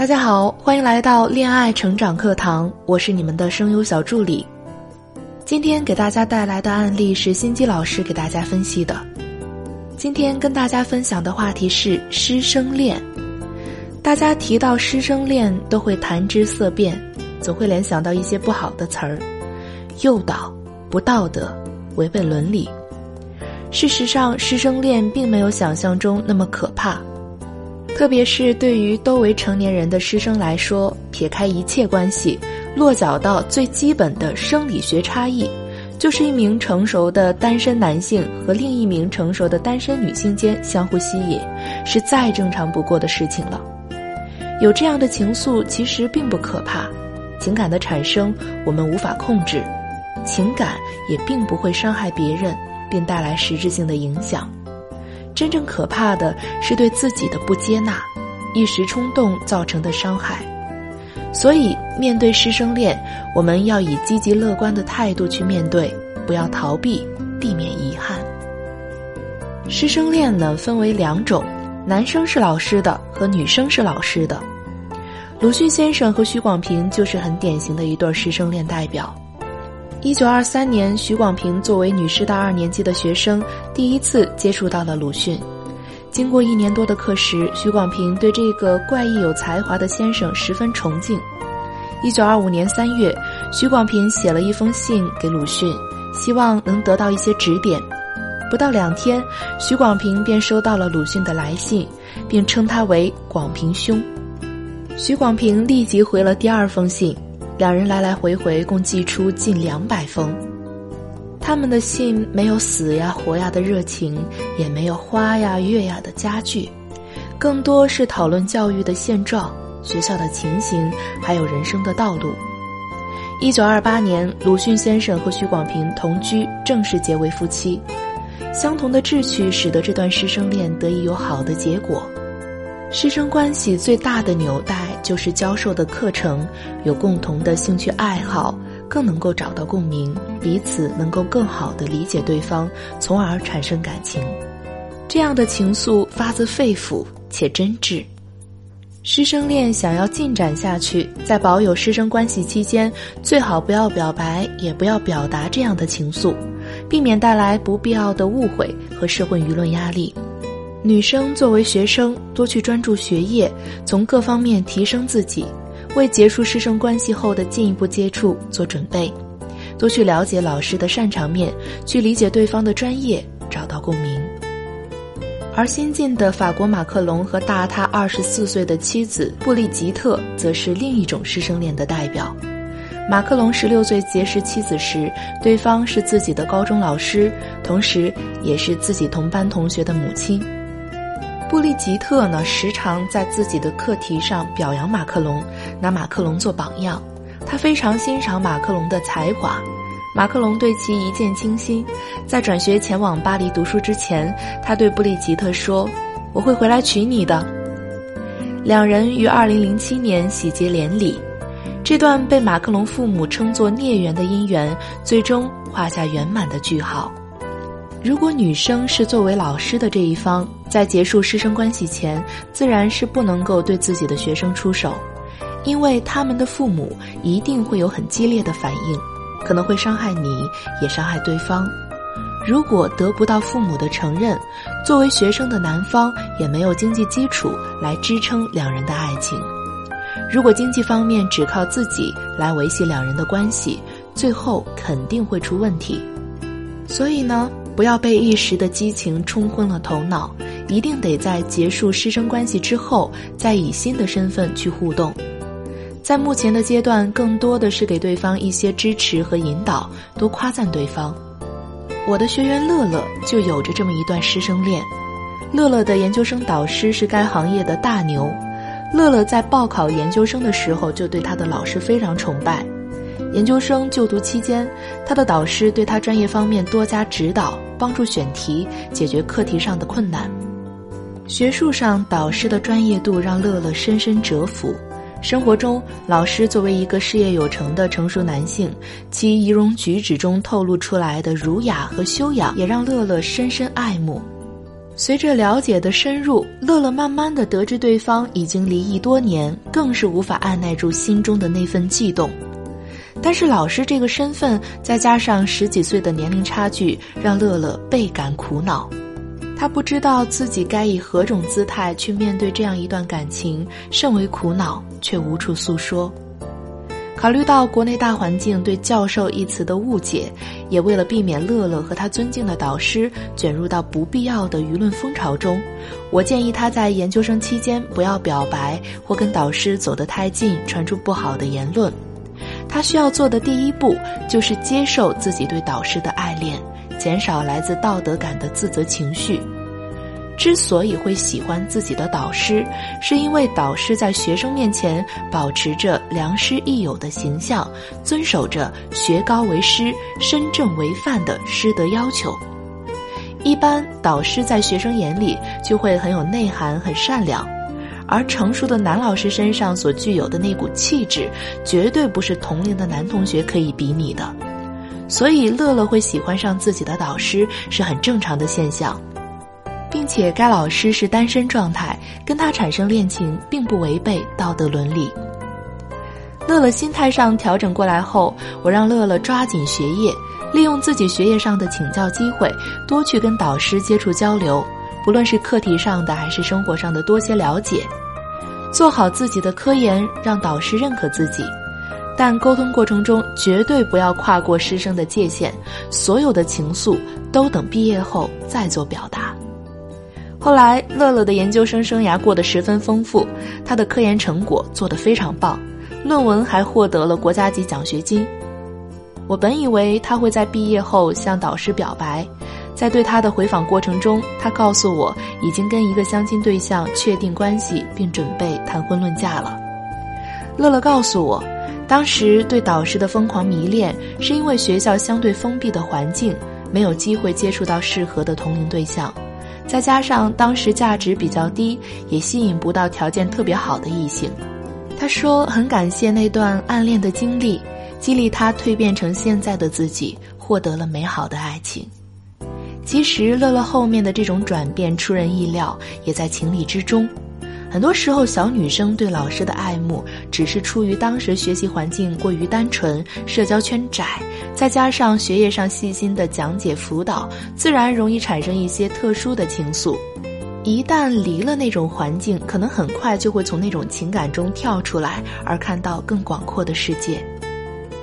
大家好，欢迎来到恋爱成长课堂，我是你们的声优小助理。今天给大家带来的案例是心机老师给大家分析的。今天跟大家分享的话题是师生恋。大家提到师生恋都会谈之色变，总会联想到一些不好的词儿，诱导、不道德、违背伦理。事实上，师生恋并没有想象中那么可怕。特别是对于都为成年人的师生来说，撇开一切关系，落脚到最基本的生理学差异，就是一名成熟的单身男性和另一名成熟的单身女性间相互吸引，是再正常不过的事情了。有这样的情愫其实并不可怕，情感的产生我们无法控制，情感也并不会伤害别人，并带来实质性的影响。真正可怕的是对自己的不接纳，一时冲动造成的伤害。所以，面对师生恋，我们要以积极乐观的态度去面对，不要逃避，避免遗憾。师生恋呢，分为两种：男生是老师的和女生是老师的。鲁迅先生和许广平就是很典型的一对师生恋代表。一九二三年，许广平作为女师大二年级的学生，第一次接触到了鲁迅。经过一年多的课时，许广平对这个怪异有才华的先生十分崇敬。一九二五年三月，许广平写了一封信给鲁迅，希望能得到一些指点。不到两天，许广平便收到了鲁迅的来信，并称他为“广平兄”。许广平立即回了第二封信。两人来来回回共寄出近两百封，他们的信没有死呀活呀的热情，也没有花呀月呀的家具，更多是讨论教育的现状、学校的情形，还有人生的道路。一九二八年，鲁迅先生和许广平同居，正式结为夫妻。相同的志趣使得这段师生恋得以有好的结果。师生关系最大的纽带就是教授的课程有共同的兴趣爱好，更能够找到共鸣，彼此能够更好的理解对方，从而产生感情。这样的情愫发自肺腑且真挚。师生恋想要进展下去，在保有师生关系期间，最好不要表白，也不要表达这样的情愫，避免带来不必要的误会和社会舆论压力。女生作为学生，多去专注学业，从各方面提升自己，为结束师生关系后的进一步接触做准备，多去了解老师的擅长面，去理解对方的专业，找到共鸣。而新晋的法国马克龙和大他二十四岁的妻子布丽吉特，则是另一种师生恋的代表。马克龙十六岁结识妻子时，对方是自己的高中老师，同时也是自己同班同学的母亲。布利吉特呢，时常在自己的课题上表扬马克龙，拿马克龙做榜样。他非常欣赏马克龙的才华，马克龙对其一见倾心。在转学前往巴黎读书之前，他对布利吉特说：“我会回来娶你的。”两人于二零零七年喜结连理，这段被马克龙父母称作孽缘的姻缘，最终画下圆满的句号。如果女生是作为老师的这一方，在结束师生关系前，自然是不能够对自己的学生出手，因为他们的父母一定会有很激烈的反应，可能会伤害你，也伤害对方。如果得不到父母的承认，作为学生的男方也没有经济基础来支撑两人的爱情。如果经济方面只靠自己来维系两人的关系，最后肯定会出问题。所以呢？不要被一时的激情冲昏了头脑，一定得在结束师生关系之后，再以新的身份去互动。在目前的阶段，更多的是给对方一些支持和引导，多夸赞对方。我的学员乐乐就有着这么一段师生恋。乐乐的研究生导师是该行业的大牛，乐乐在报考研究生的时候就对他的老师非常崇拜。研究生就读期间，他的导师对他专业方面多加指导，帮助选题，解决课题上的困难。学术上，导师的专业度让乐乐深深折服；生活中，老师作为一个事业有成的成熟男性，其仪容举止中透露出来的儒雅和修养，也让乐乐深深爱慕。随着了解的深入，乐乐慢慢的得知对方已经离异多年，更是无法按耐住心中的那份悸动。但是老师这个身份，再加上十几岁的年龄差距，让乐乐倍感苦恼。他不知道自己该以何种姿态去面对这样一段感情，甚为苦恼，却无处诉说。考虑到国内大环境对“教授”一词的误解，也为了避免乐乐和他尊敬的导师卷入到不必要的舆论风潮中，我建议他在研究生期间不要表白或跟导师走得太近，传出不好的言论。他需要做的第一步就是接受自己对导师的爱恋，减少来自道德感的自责情绪。之所以会喜欢自己的导师，是因为导师在学生面前保持着良师益友的形象，遵守着学高为师、身正为范的师德要求。一般导师在学生眼里就会很有内涵、很善良，而成熟的男老师身上所具有的那股气质，绝对不是同龄的男同学可以比拟的。所以，乐乐会喜欢上自己的导师是很正常的现象。并且该老师是单身状态，跟他产生恋情并不违背道德伦理。乐乐心态上调整过来后，我让乐乐抓紧学业，利用自己学业上的请教机会，多去跟导师接触交流，不论是课题上的还是生活上的，多些了解，做好自己的科研，让导师认可自己。但沟通过程中绝对不要跨过师生的界限，所有的情愫都等毕业后再做表达。后来，乐乐的研究生生涯过得十分丰富，他的科研成果做得非常棒，论文还获得了国家级奖学金。我本以为他会在毕业后向导师表白，在对他的回访过程中，他告诉我已经跟一个相亲对象确定关系，并准备谈婚论嫁了。乐乐告诉我，当时对导师的疯狂迷恋，是因为学校相对封闭的环境，没有机会接触到适合的同龄对象。再加上当时价值比较低，也吸引不到条件特别好的异性。他说很感谢那段暗恋的经历，激励他蜕变成现在的自己，获得了美好的爱情。其实乐乐后面的这种转变出人意料，也在情理之中。很多时候，小女生对老师的爱慕，只是出于当时学习环境过于单纯，社交圈窄，再加上学业上细心的讲解辅导，自然容易产生一些特殊的情愫。一旦离了那种环境，可能很快就会从那种情感中跳出来，而看到更广阔的世界。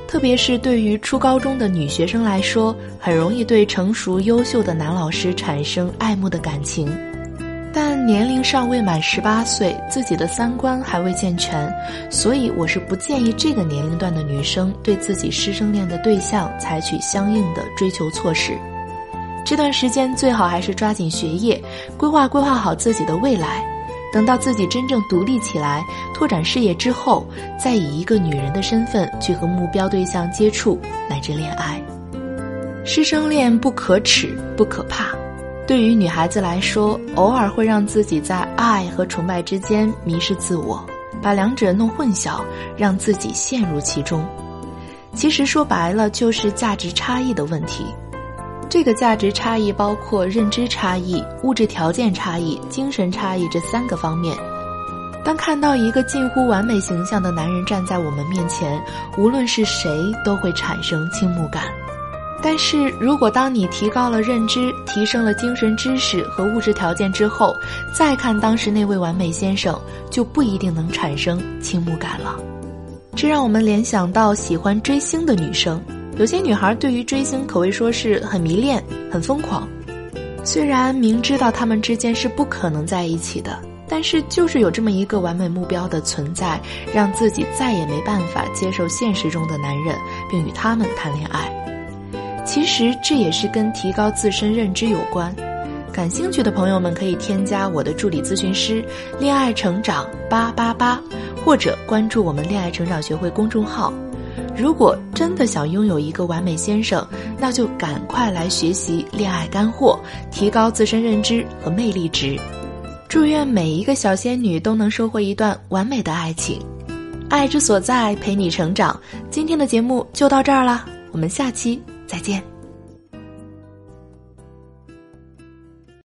特别是对于初高中的女学生来说，很容易对成熟优秀的男老师产生爱慕的感情。年龄尚未满十八岁，自己的三观还未健全，所以我是不建议这个年龄段的女生对自己师生恋的对象采取相应的追求措施。这段时间最好还是抓紧学业，规划规划好自己的未来。等到自己真正独立起来，拓展事业之后，再以一个女人的身份去和目标对象接触乃至恋爱。师生恋不可耻，不可怕。对于女孩子来说，偶尔会让自己在爱和崇拜之间迷失自我，把两者弄混淆，让自己陷入其中。其实说白了，就是价值差异的问题。这个价值差异包括认知差异、物质条件差异、精神差异这三个方面。当看到一个近乎完美形象的男人站在我们面前，无论是谁都会产生倾慕感。但是如果当你提高了认知、提升了精神知识和物质条件之后，再看当时那位完美先生，就不一定能产生倾慕感了。这让我们联想到喜欢追星的女生，有些女孩对于追星可谓说是很迷恋、很疯狂。虽然明知道他们之间是不可能在一起的，但是就是有这么一个完美目标的存在，让自己再也没办法接受现实中的男人，并与他们谈恋爱。其实这也是跟提高自身认知有关。感兴趣的朋友们可以添加我的助理咨询师“恋爱成长八八八”，或者关注我们“恋爱成长学会”公众号。如果真的想拥有一个完美先生，那就赶快来学习恋爱干货，提高自身认知和魅力值。祝愿每一个小仙女都能收获一段完美的爱情，爱之所在，陪你成长。今天的节目就到这儿了，我们下期。再见。